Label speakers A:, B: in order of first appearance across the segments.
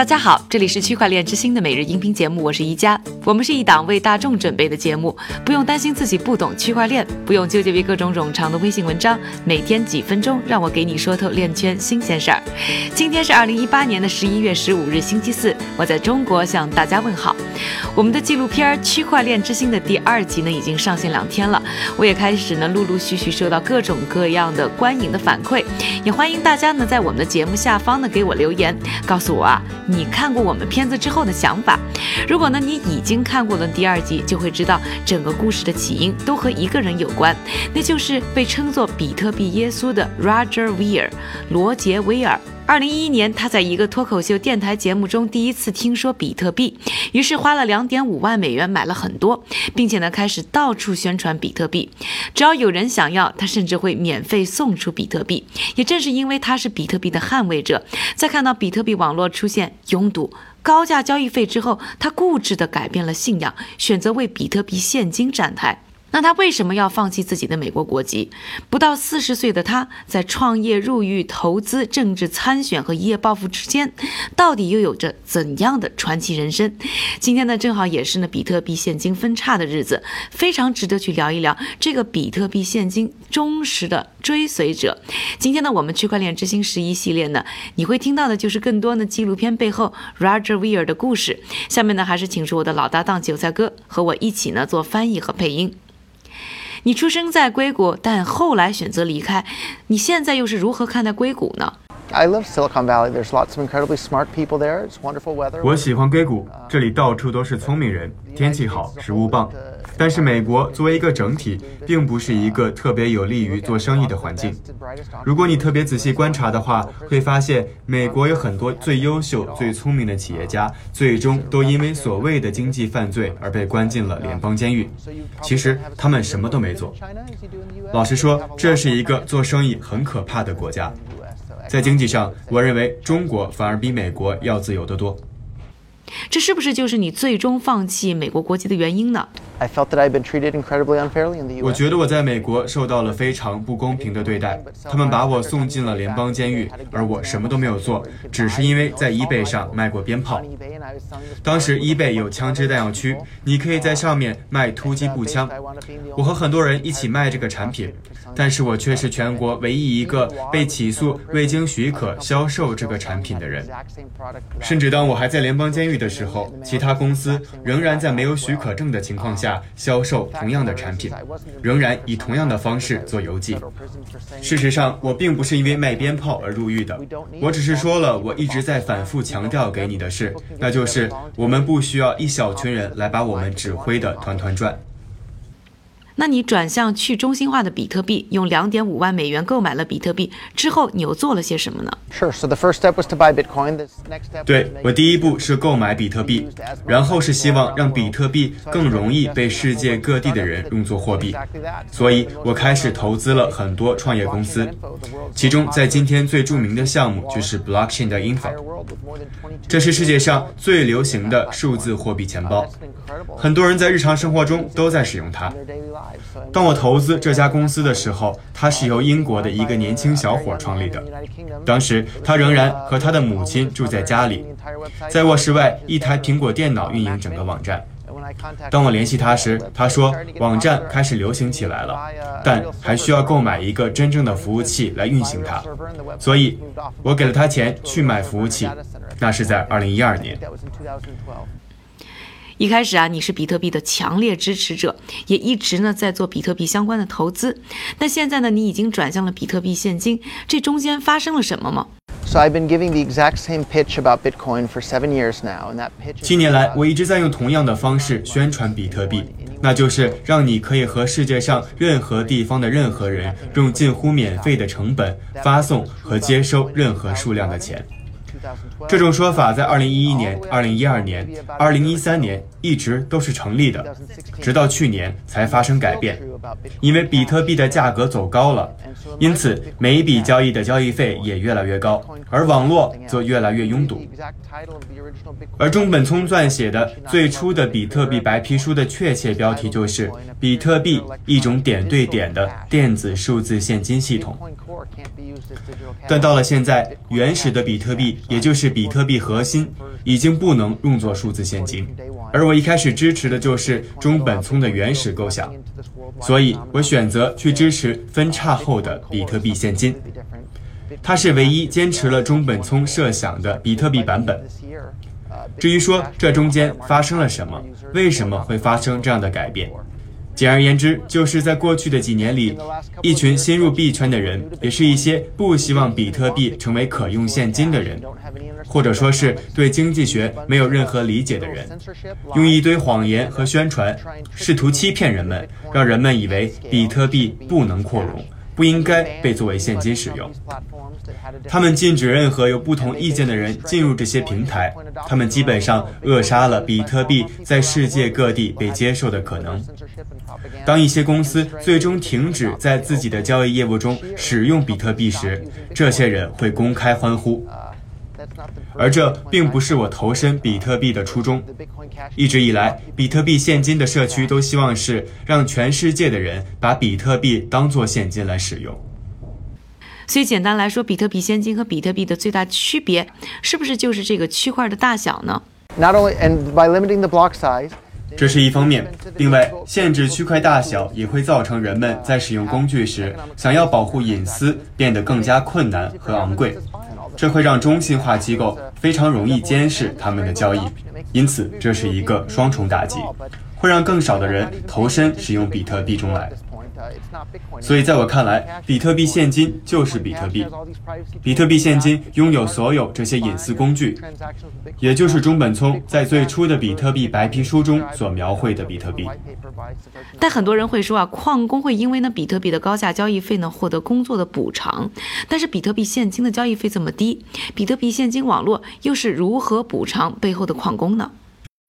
A: 大家好，这里是区块链之星的每日音频节目，我是宜佳。我们是一档为大众准备的节目，不用担心自己不懂区块链，不用纠结于各种冗长的微信文章，每天几分钟，让我给你说透链圈新鲜事儿。今天是二零一八年的十一月十五日，星期四，我在中国向大家问好。我们的纪录片《区块链之星》的第二集呢，已经上线两天了，我也开始呢，陆陆续续收到各种各样的观影的反馈，也欢迎大家呢，在我们的节目下方呢，给我留言，告诉我啊。你看过我们片子之后的想法？如果呢，你已经看过了第二集，就会知道整个故事的起因都和一个人有关，那就是被称作比特币耶稣的 Roger Ver 罗杰威尔。二零一一年，他在一个脱口秀电台节目中第一次听说比特币，于是花了两点五万美元买了很多，并且呢开始到处宣传比特币。只要有人想要，他甚至会免费送出比特币。也正是因为他是比特币的捍卫者，在看到比特币网络出现拥堵、高价交易费之后，他固执地改变了信仰，选择为比特币现金站台。那他为什么要放弃自己的美国国籍？不到四十岁的他，在创业、入狱、投资、政治参选和一夜暴富之间，到底又有着怎样的传奇人生？今天呢，正好也是呢比特币现金分叉的日子，非常值得去聊一聊这个比特币现金忠实的追随者。今天呢，我们区块链之星十一系列呢，你会听到的就是更多呢纪录片背后 Roger Ver 的故事。下面呢，还是请出我的老搭档韭菜哥和我一起呢做翻译和配音。你出生在硅谷，但后来选择离开，你现在又是如何看待硅谷呢？
B: ？I love Silicon Valley. There's lots of incredibly smart people there. It's wonderful weather.
C: 我喜欢硅谷，这里到处都是聪明人，天气好，食物棒。但是美国作为一个整体，并不是一个特别有利于做生意的环境。如果你特别仔细观察的话，会发现美国有很多最优秀、最聪明的企业家，最终都因为所谓的经济犯罪而被关进了联邦监狱。其实他们什么都没做。老实说，这是一个做生意很可怕的国家。在经济上，我认为中国反而比美国要自由得多。
A: 这是不是就是你最终放弃美国国籍的原因呢？
C: I felt that i've been treated incredibly unfairly in the 我觉得我在美国受到了非常不公平的对待，他们把我送进了联邦监狱，而我什么都没有做，只是因为在 eBay 上卖过鞭炮。当时 eBay 有枪支弹药区，你可以在上面卖突击步枪。我和很多人一起卖这个产品，但是我却是全国唯一一个被起诉未经许可销售这个产品的人。甚至当我还在联邦监狱的时候，其他公司仍然在没有许可证的情况下。销售同样的产品，仍然以同样的方式做邮寄。事实上，我并不是因为卖鞭炮而入狱的，我只是说了我一直在反复强调给你的事，那就是我们不需要一小群人来把我们指挥的团团转。
A: 那你转向去中心化的比特币，用两点五万美元购买了比特币之后，你又做了些什么呢
B: ？Sure. So the first step was to buy Bitcoin. The
C: next step. 对我第一步是购买比特币，然后是希望让比特币更容易被世界各地的人用作货币。所以我开始投资了很多创业公司，其中在今天最著名的项目就是 Blockchain 的 Info。这是世界上最流行的数字货币钱包，很多人在日常生活中都在使用它。当我投资这家公司的时候，它是由英国的一个年轻小伙创立的。当时他仍然和他的母亲住在家里，在卧室外一台苹果电脑运营整个网站。当我联系他时，他说网站开始流行起来了，但还需要购买一个真正的服务器来运行它。所以，我给了他钱去买服务器。那是在2012年。
A: 一开始啊，你是比特币的强烈支持者，也一直呢在做比特币相关的投资。那现在呢，你已经转向了比特币现金，这中间发生了什么吗
B: ？So I've been giving the exact same pitch about Bitcoin for seven years now, and that pitch.
C: 七年来，我一直在用同样的方式宣传比特币，那就是让你可以和世界上任何地方的任何人用近乎免费的成本发送和接收任何数量的钱。这种说法在2011年、2012年、2013年一直都是成立的，直到去年才发生改变。因为比特币的价格走高了，因此每一笔交易的交易费也越来越高，而网络则越来越拥堵。而中本聪撰写的最初的比特币白皮书的确切标题就是“比特币：一种点对点的电子数字现金系统”。但到了现在，原始的比特币也就是比特币核心，已经不能用作数字现金。而我一开始支持的就是中本聪的原始构想，所以我选择去支持分叉后的比特币现金。它是唯一坚持了中本聪设想的比特币版本。至于说这中间发生了什么，为什么会发生这样的改变？简而言之，就是在过去的几年里，一群新入币圈的人，也是一些不希望比特币成为可用现金的人，或者说是对经济学没有任何理解的人，用一堆谎言和宣传，试图欺骗人们，让人们以为比特币不能扩容，不应该被作为现金使用。他们禁止任何有不同意见的人进入这些平台，他们基本上扼杀了比特币在世界各地被接受的可能。当一些公司最终停止在自己的交易业务中使用比特币时，这些人会公开欢呼。而这并不是我投身比特币的初衷。一直以来，比特币现金的社区都希望是让全世界的人把比特币当做现金来使用。
A: 所以，简单来说，比特币现金和比特币的最大区别，是不是就是这个区块的大小呢
B: ？Not only and by limiting the block size.
C: 这是一方面，另外，限制区块大小也会造成人们在使用工具时，想要保护隐私变得更加困难和昂贵。这会让中心化机构非常容易监视他们的交易，因此这是一个双重打击，会让更少的人投身使用比特币中来。所以，在我看来，比特币现金就是比特币。比特币现金拥有所有这些隐私工具，也就是中本聪在最初的比特币白皮书中所描绘的比特币。
A: 但很多人会说啊，矿工会因为呢比特币的高价交易费呢获得工作的补偿，但是比特币现金的交易费这么低，比特币现金网络又是如何补偿背后的矿工呢？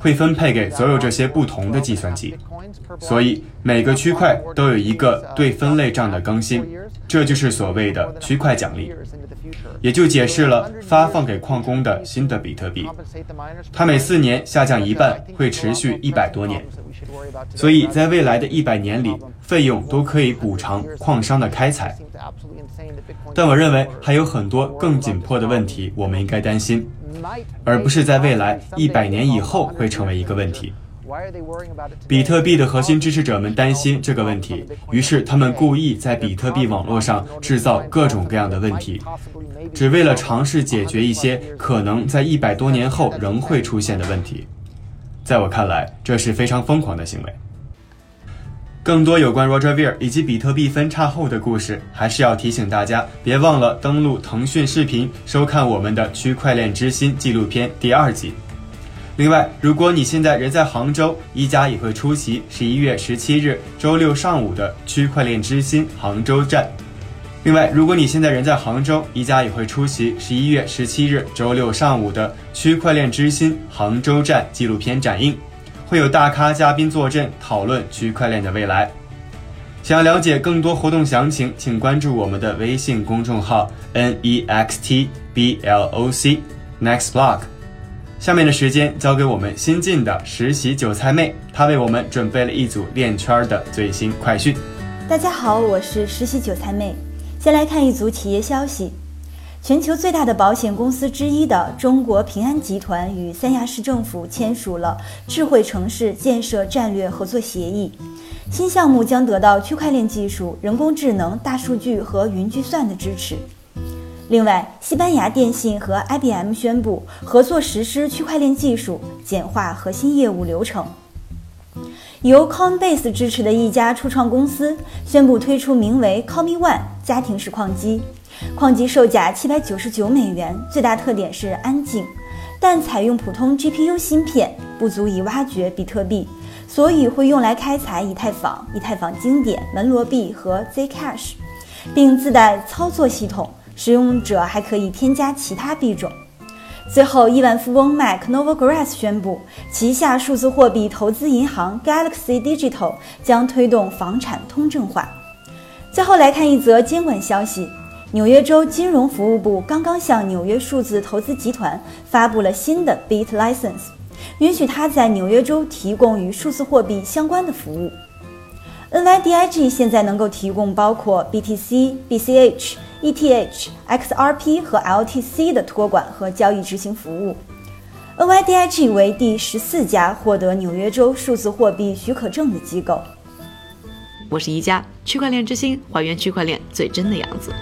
C: 会分配给所有这些不同的计算机。所以每个区块都有一个对分类账的更新，这就是所谓的区块奖励。也就解释了发放给矿工的新的比特币，它每四年下降一半，会持续一百多年，所以在未来的一百年里，费用都可以补偿矿商的开采。但我认为还有很多更紧迫的问题，我们应该担心，而不是在未来一百年以后会成为一个问题。比特币的核心支持者们担心这个问题，于是他们故意在比特币网络上制造各种各样的问题，只为了尝试解决一些可能在一百多年后仍会出现的问题。在我看来，这是非常疯狂的行为。更多有关 Roger Ver 以及比特币分叉后的故事，还是要提醒大家，别忘了登录腾讯视频收看我们的《区块链之心》纪录片第二集。另外，如果你现在人在杭州，一加也会出席十一月十七日周六上午的区块链之心杭州站。另外，如果你现在人在杭州，一加也会出席十一月十七日周六上午的区块链之心杭州站纪录片展映，会有大咖嘉宾坐镇讨论区块链的未来。想要了解更多活动详情，请关注我们的微信公众号 n e x t b l o c next block。下面的时间交给我们新进的实习韭菜妹，她为我们准备了一组链圈的最新快讯。
D: 大家好，我是实习韭菜妹。先来看一组企业消息：全球最大的保险公司之一的中国平安集团与三亚市政府签署了智慧城市建设战略合作协议，新项目将得到区块链技术、人工智能、大数据和云计算的支持。另外，西班牙电信和 IBM 宣布合作实施区块链技术，简化核心业务流程。由 Coinbase 支持的一家初创公司宣布推出名为 c o Me One 家庭式矿机，矿机售价七百九十九美元，最大特点是安静，但采用普通 GPU 芯片不足以挖掘比特币，所以会用来开采以太坊、以太坊经典、门罗币和 Zcash，并自带操作系统。使用者还可以添加其他币种。最后，亿万富翁 Mike Novogratz 宣布，旗下数字货币投资银行 Galaxy Digital 将推动房产通证化。最后来看一则监管消息：纽约州金融服务部刚刚向纽约数字投资集团发布了新的 Bit License，允许它在纽约州提供与数字货币相关的服务。NYDIG 现在能够提供包括 BTC、BCH、ETH、XRP 和 LTC 的托管和交易执行服务。NYDIG 为第十四家获得纽约州数字货币许可证的机构。
A: 我是一家，区块链之星，还原区块链最真的样子。